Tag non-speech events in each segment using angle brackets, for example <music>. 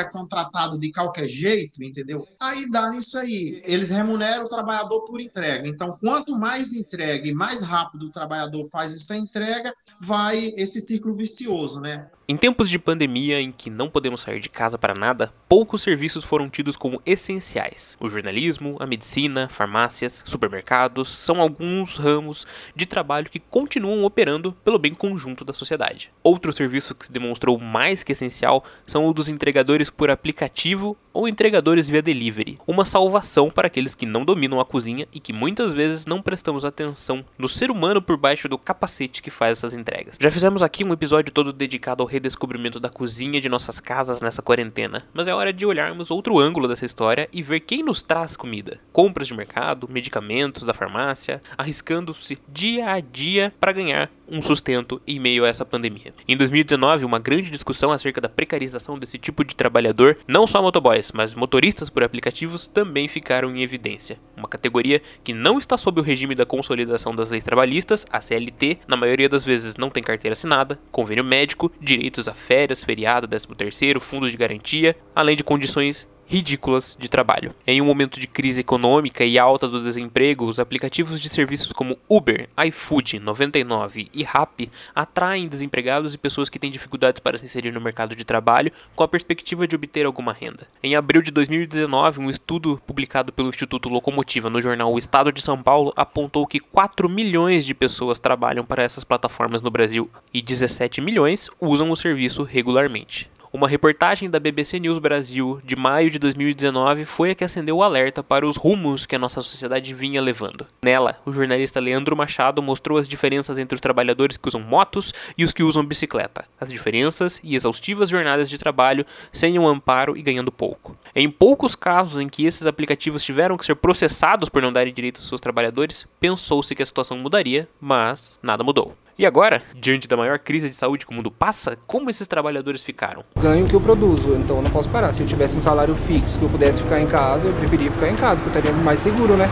é contratado de qualquer jeito, entendeu? Aí dá nisso aí. Eles remuneram o trabalhador por entrega. Então, quanto mais entrega e mais rápido o trabalhador faz essa entrega, vai esse ciclo vicioso, né? Em tempos de pandemia em que não podemos sair de casa para nada, poucos serviços foram tidos como essenciais. O jornalismo, a medicina, farmácias, supermercados são alguns ramos de trabalho que continuam operando pelo bem conjunto da sociedade. Outro serviço que se demonstrou mais que essencial são o dos entregadores por aplicativo ou entregadores via delivery, uma salvação para aqueles que não dominam a cozinha e que muitas vezes não prestamos atenção no ser humano por baixo do capacete que faz essas entregas. Já fizemos aqui um episódio todo dedicado ao redescobrimento da cozinha de nossas casas nessa quarentena, mas é hora de olharmos outro ângulo dessa história e ver quem nos traz comida. Compras de mercado, medicamentos da farmácia, arriscando-se dia a dia para ganhar um sustento em meio a essa pandemia. Em 2019, uma grande discussão acerca da precarização desse tipo de trabalhador, não só motoboys, mas motoristas por aplicativos também ficaram em evidência. Uma categoria que não está sob o regime da consolidação das leis trabalhistas, a CLT, na maioria das vezes não tem carteira assinada, convênio médico, direitos a férias, feriado, 13 terceiro, fundo de garantia, além de condições ridículas de trabalho. Em um momento de crise econômica e alta do desemprego, os aplicativos de serviços como Uber, iFood, 99 e Rappi atraem desempregados e pessoas que têm dificuldades para se inserir no mercado de trabalho com a perspectiva de obter alguma renda. Em abril de 2019, um estudo publicado pelo Instituto Locomotiva no jornal O Estado de São Paulo apontou que 4 milhões de pessoas trabalham para essas plataformas no Brasil e 17 milhões usam o serviço regularmente. Uma reportagem da BBC News Brasil de maio de 2019 foi a que acendeu o alerta para os rumos que a nossa sociedade vinha levando. Nela, o jornalista Leandro Machado mostrou as diferenças entre os trabalhadores que usam motos e os que usam bicicleta, as diferenças e exaustivas jornadas de trabalho sem um amparo e ganhando pouco. Em poucos casos em que esses aplicativos tiveram que ser processados por não darem direitos aos seus trabalhadores, pensou-se que a situação mudaria, mas nada mudou. E agora, diante da maior crise de saúde que o mundo passa, como esses trabalhadores ficaram? Ganho que eu produzo, então eu não posso parar. Se eu tivesse um salário fixo que eu pudesse ficar em casa, eu preferia ficar em casa, porque eu estaria mais seguro, né?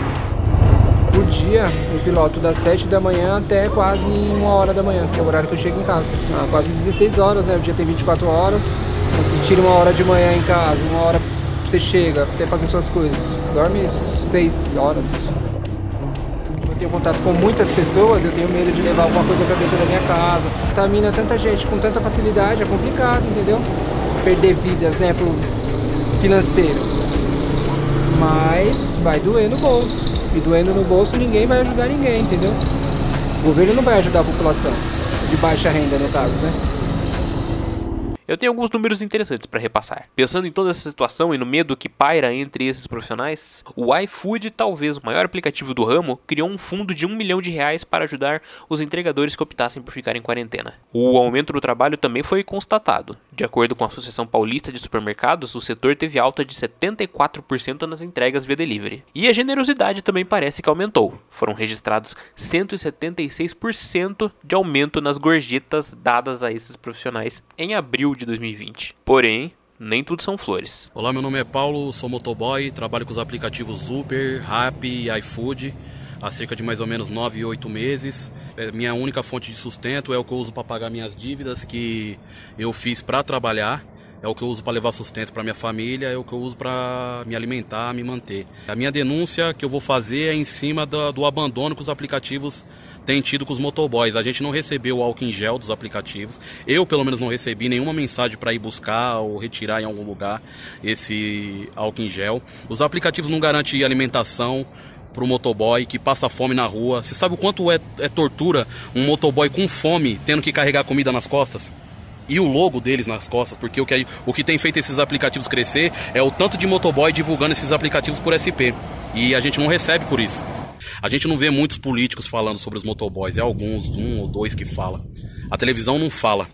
Por dia, eu piloto das 7 da manhã até quase uma hora da manhã, que é o horário que eu chego em casa. Ah, quase 16 horas, né? O dia tem 24 horas. Então, você tira uma hora de manhã em casa, uma hora você chega até fazer suas coisas. Dorme 6 horas tenho contato com muitas pessoas, eu tenho medo de levar alguma coisa para dentro da minha casa. Contamina tanta gente com tanta facilidade, é complicado, entendeu? Perder vidas, né, pro financeiro. Mas vai doer no bolso. E doendo no bolso ninguém vai ajudar ninguém, entendeu? O governo não vai ajudar a população de baixa renda, no caso, né? Eu tenho alguns números interessantes para repassar. Pensando em toda essa situação e no medo que paira entre esses profissionais, o iFood, talvez o maior aplicativo do ramo, criou um fundo de um milhão de reais para ajudar os entregadores que optassem por ficar em quarentena. O aumento do trabalho também foi constatado. De acordo com a Associação Paulista de Supermercados, o setor teve alta de 74% nas entregas via delivery. E a generosidade também parece que aumentou. Foram registrados 176% de aumento nas gorjetas dadas a esses profissionais em abril de 2020. Porém, nem tudo são flores. Olá, meu nome é Paulo, sou motoboy, trabalho com os aplicativos Uber, Rappi e iFood há cerca de mais ou menos 9, 8 meses. É, minha única fonte de sustento é o que eu uso para pagar minhas dívidas que eu fiz para trabalhar. É o que eu uso para levar sustento para minha família, é o que eu uso para me alimentar, me manter. A minha denúncia que eu vou fazer é em cima do, do abandono que os aplicativos tem tido com os motoboys. A gente não recebeu o álcool em gel dos aplicativos. Eu, pelo menos, não recebi nenhuma mensagem para ir buscar ou retirar em algum lugar esse álcool em gel. Os aplicativos não garantem alimentação para o motoboy que passa fome na rua. Você sabe o quanto é, é tortura um motoboy com fome tendo que carregar comida nas costas? E o logo deles nas costas, porque o que, o que tem feito esses aplicativos crescer é o tanto de motoboy divulgando esses aplicativos por SP. E a gente não recebe por isso. A gente não vê muitos políticos falando sobre os motoboys, é alguns, um ou dois que fala. A televisão não fala,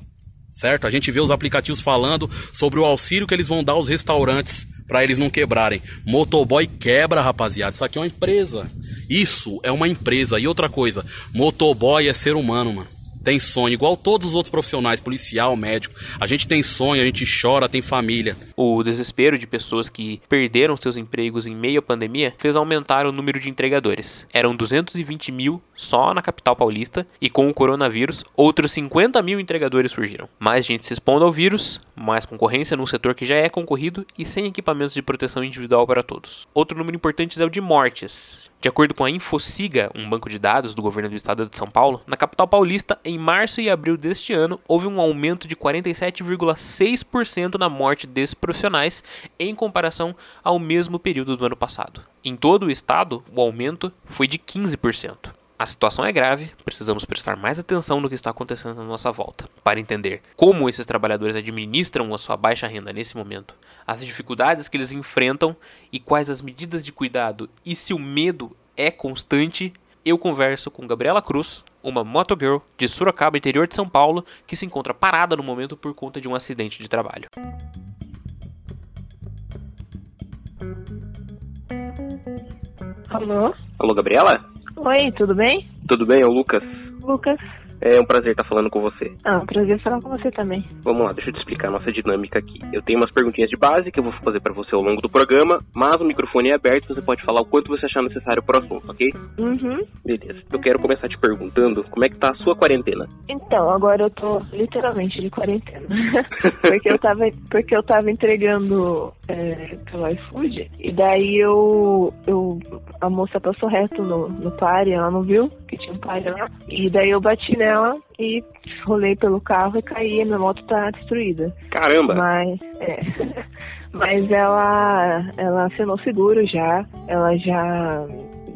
certo? A gente vê os aplicativos falando sobre o auxílio que eles vão dar aos restaurantes para eles não quebrarem. Motoboy quebra, rapaziada. Isso aqui é uma empresa. Isso é uma empresa. E outra coisa, motoboy é ser humano, mano. Tem sonho, igual todos os outros profissionais, policial, médico. A gente tem sonho, a gente chora, tem família. O desespero de pessoas que perderam seus empregos em meio à pandemia fez aumentar o número de entregadores. Eram 220 mil só na capital paulista e com o coronavírus, outros 50 mil entregadores surgiram. Mais gente se expondo ao vírus, mais concorrência num setor que já é concorrido e sem equipamentos de proteção individual para todos. Outro número importante é o de mortes. De acordo com a Infociga, um banco de dados do governo do estado de São Paulo, na capital paulista, em março e abril deste ano, houve um aumento de 47,6% na morte desses profissionais em comparação ao mesmo período do ano passado. Em todo o estado, o aumento foi de 15%. A situação é grave, precisamos prestar mais atenção no que está acontecendo à nossa volta, para entender como esses trabalhadores administram a sua baixa renda nesse momento, as dificuldades que eles enfrentam e quais as medidas de cuidado e se o medo é constante. Eu converso com Gabriela Cruz, uma motogirl de Sorocaba, interior de São Paulo, que se encontra parada no momento por conta de um acidente de trabalho. Alô? Alô, Gabriela? Oi, tudo bem? Tudo bem, é o Lucas. Lucas. É um prazer estar falando com você. Ah, um prazer falar com você também. Vamos lá, deixa eu te explicar a nossa dinâmica aqui. Eu tenho umas perguntinhas de base que eu vou fazer para você ao longo do programa, mas o microfone é aberto, você pode falar o quanto você achar necessário pro assunto, ok? Uhum. Beleza. Eu quero começar te perguntando como é que tá a sua quarentena. Então, agora eu tô literalmente de quarentena. <laughs> porque eu tava, porque eu tava entregando é, pelo iFood, e daí eu, eu a moça passou reto no, no pare, ela não viu que tinha um pare lá, e daí eu bati nela e rolei pelo carro e caí e minha moto tá destruída. Caramba! Mas, é. <laughs> Mas ela, ela assinou seguro já, ela já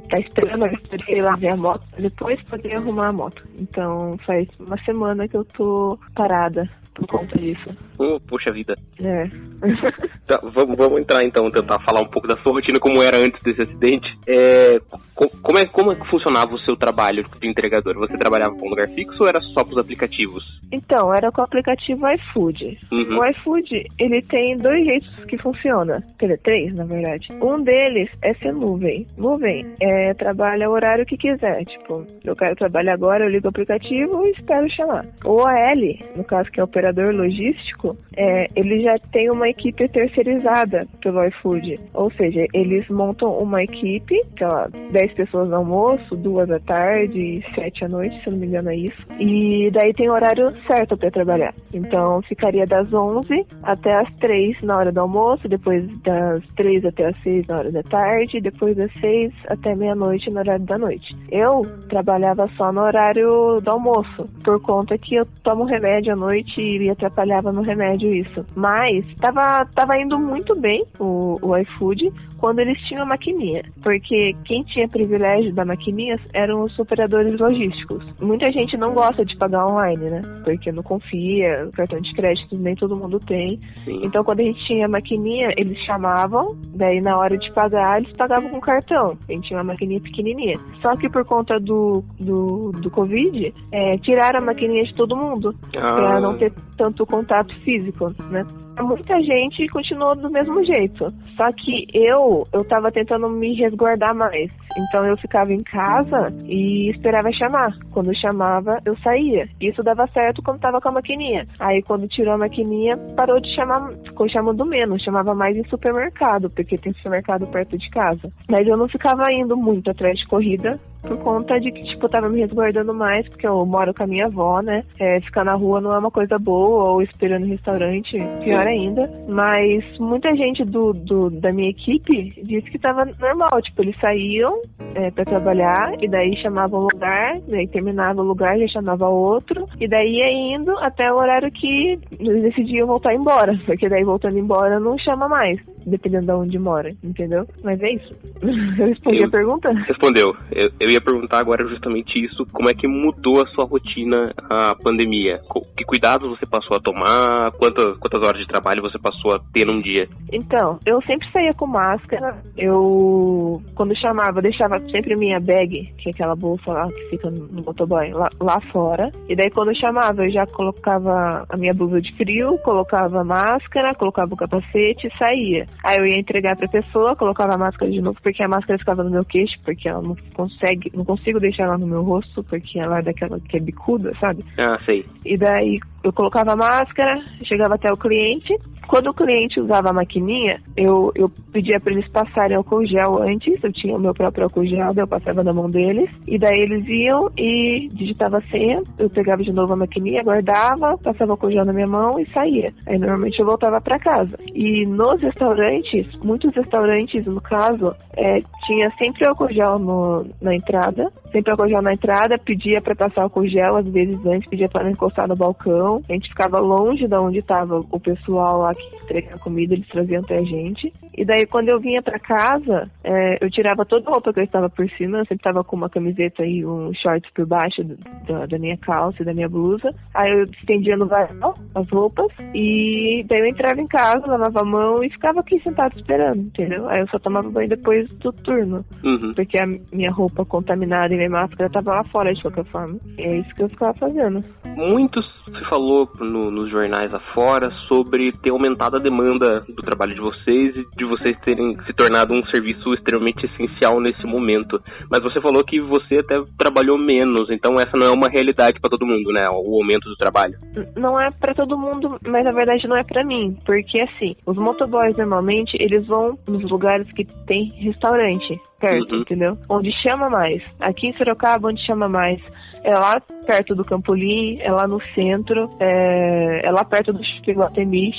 tá esperando a vistoria ir lá ver a moto, depois poder arrumar a moto. Então faz uma semana que eu tô parada por conta disso. Oh, poxa vida. É. <laughs> Tá, vamos, vamos entrar então, tentar falar um pouco da sua rotina, como era antes desse acidente. É, como, é, como é que funcionava o seu trabalho de entregador? Você trabalhava com um lugar fixo ou era só para os aplicativos? Então, era com o aplicativo iFood. Uhum. O iFood, ele tem dois jeitos que funciona. Quer três, na verdade. Um deles é ser nuvem. Nuvem é trabalha o horário que quiser. Tipo, eu quero trabalhar agora, eu ligo o aplicativo e espero chamar. O AL, no caso que é operador logístico, é, ele já tem uma equipe terceirizada pelo iFood. Ou seja, eles montam uma equipe, sei lá, 10 pessoas no almoço, duas à tarde e 7 à noite, se não me engano é isso. E daí tem horário certo para trabalhar. Então ficaria das 11 até as 3 na hora do almoço, depois das 3 até as 6 na hora da tarde, depois das 6 até meia-noite no horário da noite. Eu trabalhava só no horário do almoço, por conta que eu tomo remédio à noite e atrapalhava no remédio isso. Mas tava, tava indo muito bem o, o iFood quando eles tinham a maquininha, porque quem tinha privilégio da maquininha eram os operadores logísticos. Muita gente não gosta de pagar online, né? Porque não confia, cartão de crédito nem todo mundo tem. Sim. Então quando a gente tinha a maquininha, eles chamavam, daí na hora de pagar, eles pagavam com cartão. A gente tinha uma maquininha pequenininha. Só que por conta do, do, do Covid, é, tiraram a maquininha de todo mundo, ah. pra não ter tanto contato físico, né? Muita gente continuou do mesmo jeito. Só que eu, eu tava tentando me resguardar mais. Então eu ficava em casa e esperava chamar. Quando chamava, eu saía. Isso dava certo quando tava com a maquininha. Aí quando tirou a maquininha, parou de chamar, ficou chamando menos, chamava mais em supermercado, porque tem supermercado perto de casa. Mas eu não ficava indo muito atrás de corrida, por conta de que, tipo, tava me resguardando mais, porque eu moro com a minha avó, né? É, ficar na rua não é uma coisa boa, ou esperando em restaurante, pior ainda. Mas muita gente do, do da minha equipe disse que tava normal, tipo, eles saíam é, para trabalhar, e daí chamavam um lugar, daí terminava o lugar, já chamava outro, e daí ia indo até o horário que eles decidiam voltar embora, <laughs> porque daí voltando embora não chama mais, dependendo de onde mora, entendeu? Mas é isso. <laughs> Eu respondi eu, a pergunta? Respondeu. Eu, eu ia perguntar agora justamente isso, como é que mudou a sua rotina a pandemia? Que cuidados você passou a tomar? Quantas, quantas horas de trabalho você passou a ter num dia? Então, eu sempre saía com máscara. Eu, quando chamava, deixava sempre minha bag, que é aquela bolsa lá que fica no motoboy, lá, lá fora. E daí quando chamava, eu já colocava a minha blusa de frio, colocava a máscara, colocava o capacete e saía. Aí eu ia entregar pra pessoa, colocava a máscara de novo, porque a máscara ficava no meu queixo, porque ela não consegue, não consigo deixar ela no meu rosto, porque ela é daquela que é bicuda, sabe? Ah, sei. E daí eu colocava a máscara, chegava até o cliente. Quando o cliente usava a maquininha, eu, eu pedia para eles passarem álcool gel antes. Eu tinha o meu próprio álcool gel, eu passava na mão deles. E daí eles iam e digitava a senha. Eu pegava de novo a maquininha, guardava, passava álcool gel na minha mão e saía. Aí normalmente eu voltava para casa. E nos restaurantes, muitos restaurantes, no caso, é, tinha sempre álcool gel no, na entrada. Sempre álcool gel na entrada, pedia para passar álcool gel, às vezes antes, pedia para não encostar no balcão. A gente ficava longe de onde estava o pessoal lá que entregava comida, eles traziam até a gente. E daí, quando eu vinha para casa, é, eu tirava toda a roupa que eu estava por cima, eu sempre estava com uma camiseta e um short por baixo da, da minha calça e da minha blusa. Aí eu estendia no varal as roupas e daí eu entrava em casa, lavava a mão e ficava aqui sentado esperando, entendeu? Aí eu só tomava banho depois do turno, Uhum. porque a minha roupa contaminada e minha máscara tava lá fora de qualquer forma. É isso que eu ficava fazendo. Muito se falou no- nos jornais afora sobre ter aumentado a demanda do trabalho de vocês e de vocês terem se tornado um serviço extremamente essencial nesse momento. Mas você falou que você até trabalhou menos, então essa não é uma realidade para todo mundo, né? O aumento do trabalho. Não é pra todo mundo, mas na verdade não é pra mim, porque assim, os motoboys normalmente eles vão nos lugares que tem restaurante perto, Uhum. entendeu? Onde chama mais. Aqui em Sorocaba, onde chama mais. É lá perto do Campolim, é lá no centro, é, é lá perto do Chico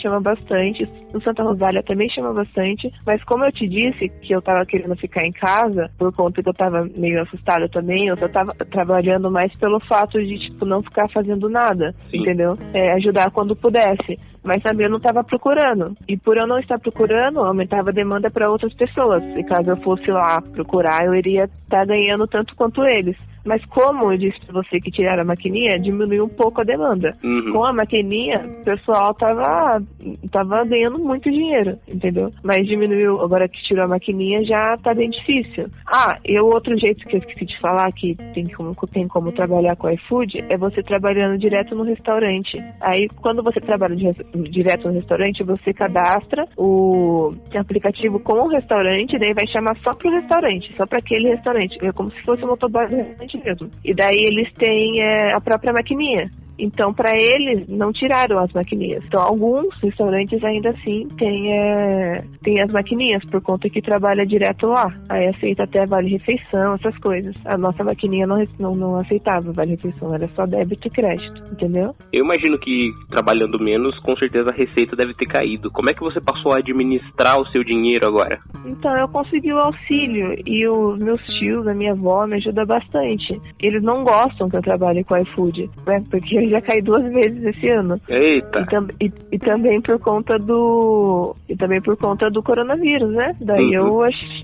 chama bastante. No Santa Rosália também chama bastante. Mas como eu te disse que eu tava querendo ficar em casa, por conta que eu tava meio assustada também, eu só tava trabalhando mais pelo fato de, tipo, não ficar fazendo nada, Sim. entendeu? É, ajudar quando pudesse. Mas também eu não estava procurando. E por eu não estar procurando, aumentava a demanda para outras pessoas. E caso eu fosse lá procurar, eu iria estar ganhando tanto quanto eles. Mas como eu disse pra você que tiraram a maquininha, diminuiu um pouco a demanda. Uhum. Com a maquininha, o pessoal tava, tava ganhando muito dinheiro, entendeu? Mas diminuiu, agora que tirou a maquininha, já tá bem difícil. Ah, e o outro jeito que eu esqueci de falar, que tem como, tem como trabalhar com iFood, é você trabalhando direto no restaurante. Aí, quando você trabalha de direto no restaurante, você cadastra o aplicativo com o restaurante, daí vai chamar só pro restaurante, só para aquele restaurante. É como se fosse um motoboy do restaurante mesmo. E daí eles têm é, a própria maquininha. Então, para eles, não tiraram as maquininhas. Então, alguns restaurantes ainda assim têm, é, têm as maquininhas, por conta que trabalha direto lá. Aí aceita até vale-refeição, essas coisas. A nossa maquininha não, não, não aceitava vale-refeição, era só débito e crédito, entendeu? Eu imagino que trabalhando menos, com certeza a receita deve ter caído. Como é que você passou a administrar o seu dinheiro agora? Então, eu consegui o auxílio e os meus tios, a minha avó, me ajudam bastante. Eles não gostam que eu trabalhe com iFood, né? Porque já caí duas vezes esse ano. Eita! E, tam- e- e também por conta do. E também por conta do coronavírus, né? Daí Uhum. eu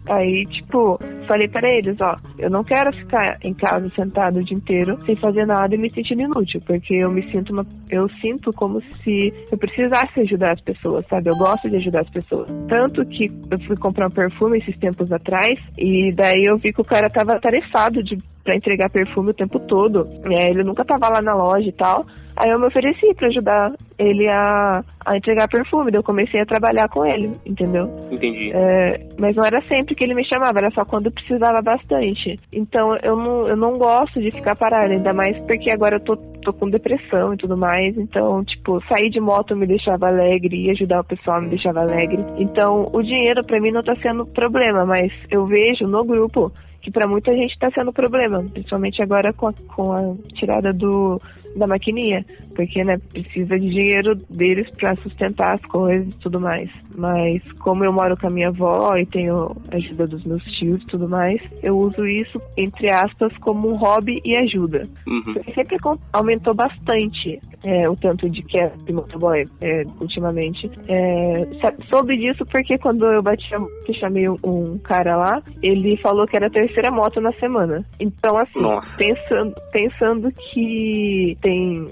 aí, tipo, falei para eles, ó, eu não quero ficar em casa sentado o dia inteiro sem fazer nada e me sentindo inútil, porque eu me sinto uma. Eu sinto como se eu precisasse ajudar as pessoas, sabe? Eu gosto de ajudar as pessoas. Tanto que eu fui comprar um perfume esses tempos atrás, e daí eu vi que o cara tava atarefado de para entregar perfume o tempo todo. É, ele nunca tava lá na loja e tal. Aí eu me ofereci para ajudar ele a, a entregar perfume. Daí eu comecei a trabalhar com ele, entendeu? Entendi. É, mas não era sempre que ele me chamava, era só quando precisava bastante. Então eu não, eu não gosto de ficar parada, ainda mais porque agora eu tô, tô com depressão e tudo mais. Então, tipo, sair de moto me deixava alegre e ajudar o pessoal me deixava alegre. Então, o dinheiro pra mim não tá sendo problema, mas eu vejo no grupo que pra muita gente tá sendo problema, principalmente agora com a, com a tirada do da maquininha, porque né, precisa de dinheiro deles pra sustentar as coisas e tudo mais. Mas como eu moro com a minha avó e tenho a ajuda dos meus tios e tudo mais, eu uso isso entre aspas como um hobby e ajuda. Uhum. Sempre aumentou bastante é, o tanto de queda de motoboy é, ultimamente. É, soube disso porque quando eu bati a moto e chamei um, um cara lá, ele falou que era a terceira moto na semana. Então, assim, Nossa. pensando, pensando que tem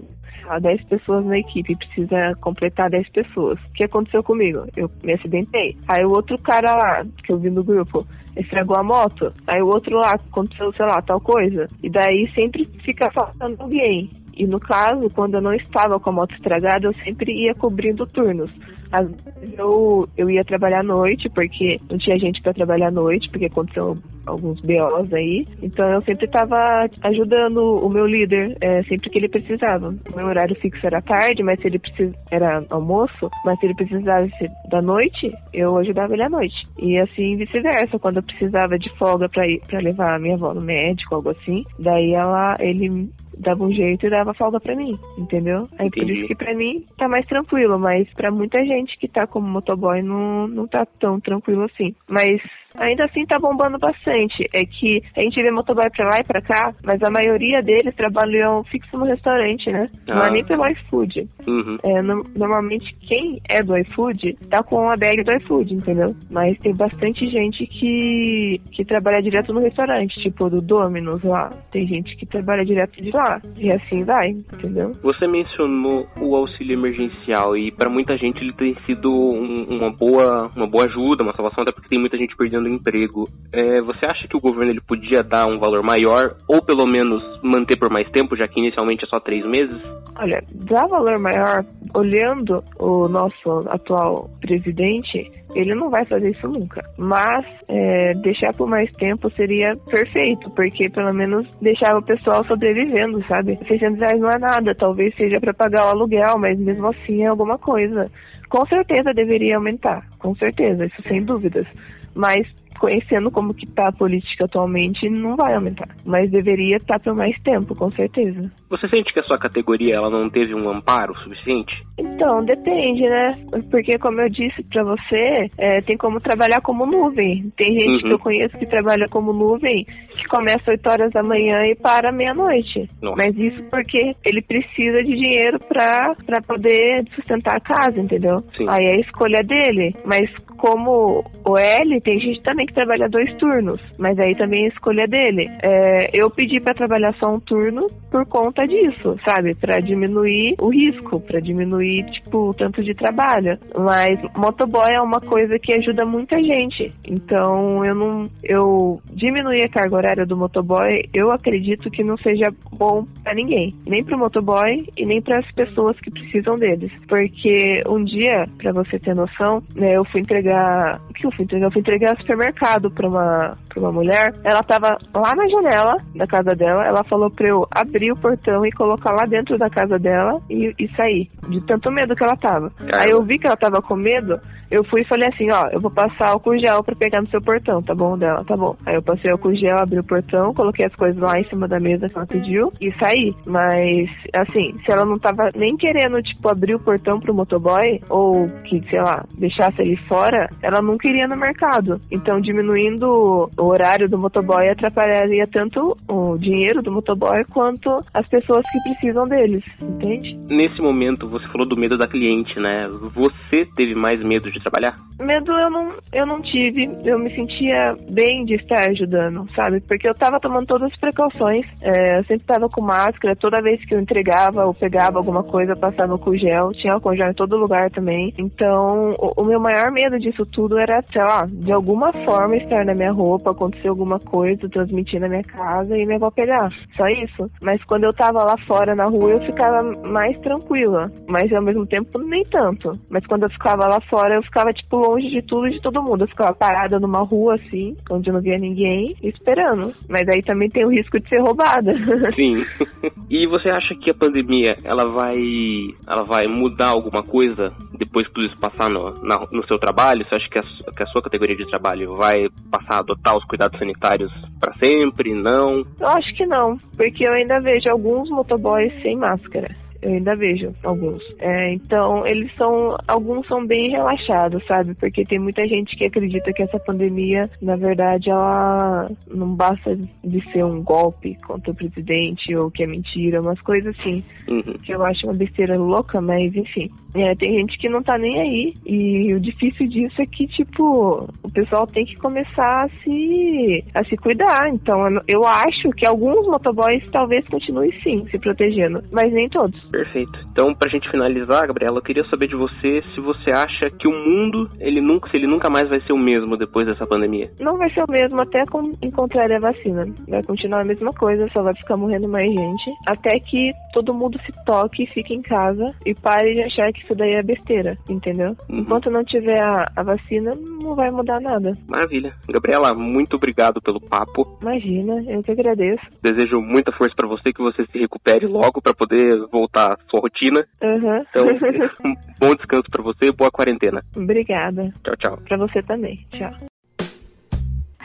lá, 10 pessoas na equipe, precisa completar 10 pessoas. O que aconteceu comigo? Eu me acidentei. Aí o outro cara lá, que eu vi no grupo, estragou a moto. Aí o outro lá, aconteceu, sei lá, tal coisa. E daí sempre fica faltando alguém. E no caso, quando eu não estava com a moto estragada, eu sempre ia cobrindo turnos. Às vezes eu, eu ia trabalhar à noite, porque não tinha gente para trabalhar à noite, porque aconteceu alguns BOs aí. Então eu sempre estava ajudando o meu líder, é, sempre que ele precisava. O meu horário fixo era tarde, mas se ele precis... era almoço, mas se ele precisasse da noite, eu ajudava ele à noite. E assim vice-versa, quando eu precisava de folga para ir para levar a minha avó no médico, algo assim, daí ela ele dava um jeito e dava folga para mim, entendeu? Aí por isso que para mim tá mais tranquilo, mas para muita gente que tá como motoboy não, não tá tão tranquilo assim. Mas ainda assim tá bombando bastante. É que a gente vê motoboy pra lá e pra cá, mas a maioria deles trabalham fixo no restaurante, né? Ah. Não é nem pelo iFood. Uhum. É, no, normalmente quem é do iFood tá com a bag do iFood, entendeu? Mas tem bastante gente que, que trabalha direto no restaurante, tipo do Domino's lá. Tem gente que trabalha direto de lá. E assim vai, entendeu? Você mencionou o auxílio emergencial e para muita gente ele tem sido um, uma boa uma boa ajuda, uma salvação, até porque tem muita gente perdendo emprego. É, você acha que o governo ele podia dar um valor maior ou pelo menos manter por mais tempo, já que inicialmente é só três meses? Olha, dar valor maior, olhando o nosso atual presidente, ele não vai fazer isso nunca. Mas é, deixar por mais tempo seria perfeito, porque pelo menos deixava o pessoal sobrevivendo, sabe? 600 reais não é nada, talvez seja para pagar o aluguel, mas mesmo assim é alguma coisa. Com certeza deveria aumentar, com certeza, isso sem dúvidas. Mas conhecendo como que está a política atualmente, não vai aumentar. Mas deveria estar tá por mais tempo, com certeza. Você sente que a sua categoria ela não teve um amparo suficiente? Então, depende, né? Porque, como eu disse para você, é, tem como trabalhar como nuvem. Tem gente uhum. que eu conheço que trabalha como nuvem, que começa 8 horas da manhã e para meia-noite. Mas isso porque ele precisa de dinheiro para poder sustentar a casa, entendeu? Sim. Aí é a escolha dele. Mas como o L, tem gente também que trabalha dois turnos, mas aí também é escolha dele. É, eu pedi para trabalhar só um turno por conta disso, sabe? Para diminuir o risco, para diminuir, tipo, o tanto de trabalho. Mas motoboy é uma coisa que ajuda muita gente. Então, eu não. Eu diminuir a carga horária do motoboy, eu acredito que não seja bom para ninguém. Nem pro motoboy e nem para as pessoas que precisam deles. Porque um dia, para você ter noção, né, eu fui entregar entregar. O que eu fui entregar? Eu fui entregar supermercado pra uma, pra uma mulher. Ela tava lá na janela da casa dela. Ela falou pra eu abrir o portão e colocar lá dentro da casa dela e, e sair. De tanto medo que ela tava. Aí eu vi que ela tava com medo. Eu fui e falei assim: ó, eu vou passar álcool gel pra pegar no seu portão, tá bom? Dela, tá bom. Aí eu passei álcool gel, abri o portão, coloquei as coisas lá em cima da mesa que ela pediu e saí. Mas, assim, se ela não tava nem querendo, tipo, abrir o portão pro motoboy ou que, sei lá, deixasse ele fora, ela não queria no mercado. Então, diminuindo o horário do motoboy atrapalharia tanto o dinheiro do motoboy quanto as pessoas que precisam deles, entende? Nesse momento, você falou do medo da cliente, né? Você teve mais medo de trabalhar? Medo eu não, eu não tive. Eu me sentia bem de estar ajudando, sabe? Porque eu tava tomando todas as precauções. É, eu sempre tava com máscara. Toda vez que eu entregava ou pegava alguma coisa, passava com gel. Tinha álcool gel em todo lugar também. Então, o, o meu maior medo de disso tudo era, sei lá, de alguma forma estar na minha roupa, acontecer alguma coisa, transmitir na minha casa e me avó pegar. Só isso. Mas quando eu tava lá fora na rua, eu ficava mais tranquila. Mas ao mesmo tempo, nem tanto. Mas quando eu ficava lá fora, eu ficava, tipo, longe de tudo e de todo mundo. Eu ficava parada numa rua, assim, onde não via ninguém, esperando. Mas aí também tem o risco de ser roubada. <laughs> Sim. E você acha que a pandemia, ela vai, ela vai mudar alguma coisa depois que tudo isso passar no, na, no seu trabalho? Trabalho? Você acha que a, que a sua categoria de trabalho vai passar a adotar os cuidados sanitários para sempre? Não? Eu acho que não, porque eu ainda vejo alguns motoboys sem máscara eu ainda vejo alguns. É, então, eles são. Alguns são bem relaxados, sabe? Porque tem muita gente que acredita que essa pandemia, na verdade, ela não basta de ser um golpe contra o presidente ou que é mentira, umas coisas assim. Uhum. Que eu acho uma besteira louca, mas enfim. É, tem gente que não tá nem aí. E o difícil disso é que, tipo, o pessoal tem que começar a se, a se cuidar. Então, eu acho que alguns motoboys talvez continuem sim se protegendo, mas nem todos. Perfeito. Então, pra gente finalizar, Gabriela, eu queria saber de você se você acha que o mundo, ele nunca, se ele nunca mais vai ser o mesmo depois dessa pandemia. Não vai ser o mesmo até encontrar a vacina. Vai continuar a mesma coisa, só vai ficar morrendo mais gente. Até que todo mundo se toque fique em casa e pare de achar que isso daí é besteira, entendeu? Uhum. Enquanto não tiver a, a vacina, não vai mudar nada. Maravilha. Gabriela, muito obrigado pelo papo. Imagina, eu que agradeço. Desejo muita força para você, que você se recupere logo para poder voltar à sua rotina. Uhum. Então, <laughs> um bom descanso para você e boa quarentena. Obrigada. Tchau, tchau. Para você também. Tchau.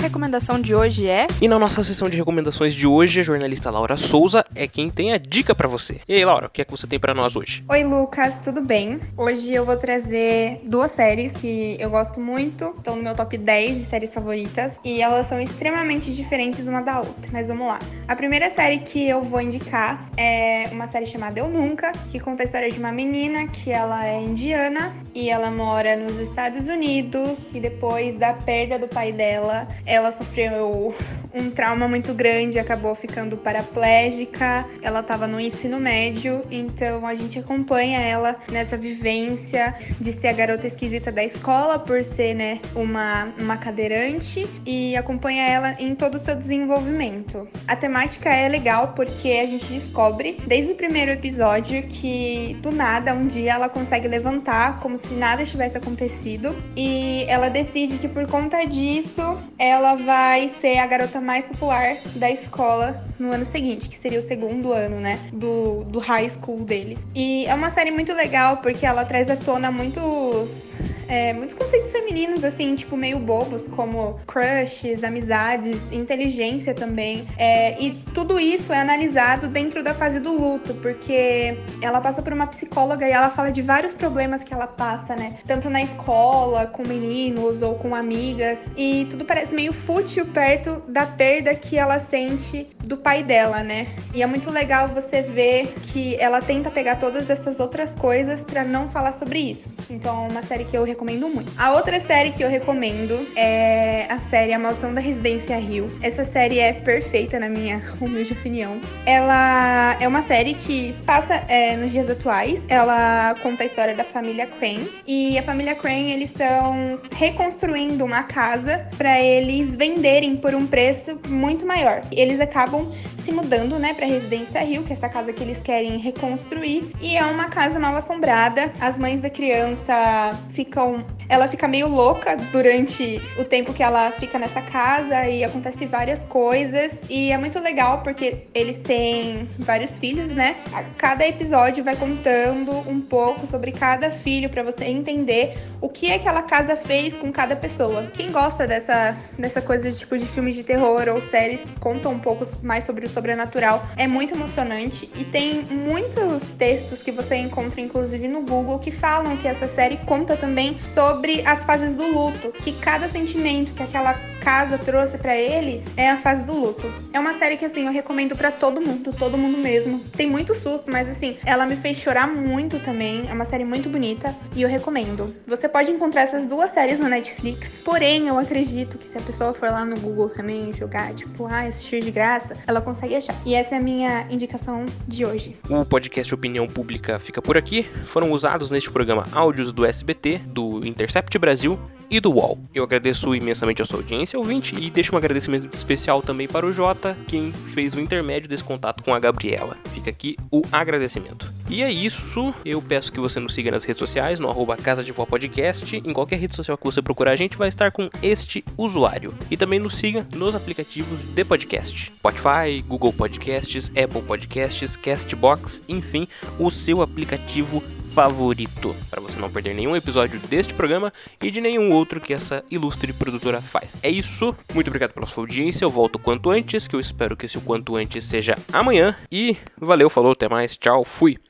Recomendação de hoje é. E na nossa sessão de recomendações de hoje, a jornalista Laura Souza é quem tem a dica para você. E aí, Laura, o que é que você tem para nós hoje? Oi, Lucas, tudo bem? Hoje eu vou trazer duas séries que eu gosto muito, estão no meu top 10 de séries favoritas e elas são extremamente diferentes uma da outra. Mas vamos lá. A primeira série que eu vou indicar é uma série chamada Eu Nunca, que conta a história de uma menina que ela é indiana e ela mora nos Estados Unidos e depois da perda do pai dela, ela sofreu um trauma muito grande, acabou ficando paraplégica. Ela estava no ensino médio, então a gente acompanha ela nessa vivência de ser a garota esquisita da escola por ser, né, uma, uma cadeirante e acompanha ela em todo o seu desenvolvimento. A temática é legal porque a gente descobre desde o primeiro episódio que do nada um dia ela consegue levantar como se nada tivesse acontecido e ela decide que por conta disso ela vai ser a garota mais popular da escola no ano seguinte, que seria o segundo ano, né, do, do high school deles. E é uma série muito legal porque ela traz à tona muitos é, muitos conceitos femininos, assim, tipo, meio bobos, como crushes, amizades, inteligência também. É, e tudo isso é analisado dentro da fase do luto, porque ela passa por uma psicóloga e ela fala de vários problemas que ela passa, né? Tanto na escola, com meninos ou com amigas. E tudo parece meio fútil perto da perda que ela sente do pai dela, né? E é muito legal você ver que ela tenta pegar todas essas outras coisas para não falar sobre isso. Então, é uma série que eu recomendo muito. A outra série que eu recomendo é a série A Maldição da Residência Rio. Essa série é perfeita, na minha <laughs> humilde opinião. Ela é uma série que passa é, nos dias atuais. Ela conta a história da família Crane. E a família Crane, eles estão reconstruindo uma casa para eles venderem por um preço muito maior. Eles acabam se mudando, né, para Residência Rio, que é essa casa que eles querem reconstruir, e é uma casa mal assombrada. As mães da criança ficam ela fica meio louca durante o tempo que ela fica nessa casa e acontece várias coisas. E é muito legal porque eles têm vários filhos, né? Cada episódio vai contando um pouco sobre cada filho para você entender o que aquela casa fez com cada pessoa. Quem gosta dessa, dessa coisa de tipo de filmes de terror ou séries que contam um pouco mais sobre o sobrenatural. É muito emocionante e tem muitos textos que você encontra inclusive no Google que falam que essa série conta também sobre as fases do luto, que cada sentimento que aquela casa trouxe para eles é a fase do luto. É uma série que assim eu recomendo para todo mundo, todo mundo mesmo. Tem muito susto, mas assim, ela me fez chorar muito também. É uma série muito bonita e eu recomendo. Você pode encontrar essas duas séries na Netflix, porém eu acredito que se a pessoa for lá no Google também jogar, tipo, ah, assistir de graça, ela consegue achar. E essa é a minha indicação de hoje. O podcast Opinião Pública fica por aqui. Foram usados neste programa áudios do SBT, do Inter Intercept Brasil e do UOL. Eu agradeço imensamente a sua audiência, ouvinte, e deixo um agradecimento especial também para o Jota, quem fez o intermédio desse contato com a Gabriela. Fica aqui o agradecimento. E é isso, eu peço que você nos siga nas redes sociais, no arroba Casa de Vó Podcast, em qualquer rede social que você procurar a gente vai estar com este usuário. E também nos siga nos aplicativos de podcast. Spotify, Google Podcasts, Apple Podcasts, Castbox, enfim, o seu aplicativo favorito, para você não perder nenhum episódio deste programa e de nenhum outro que essa ilustre produtora faz. É isso, muito obrigado pela sua audiência, eu volto quanto antes, que eu espero que esse o quanto antes seja amanhã, e valeu, falou, até mais, tchau, fui!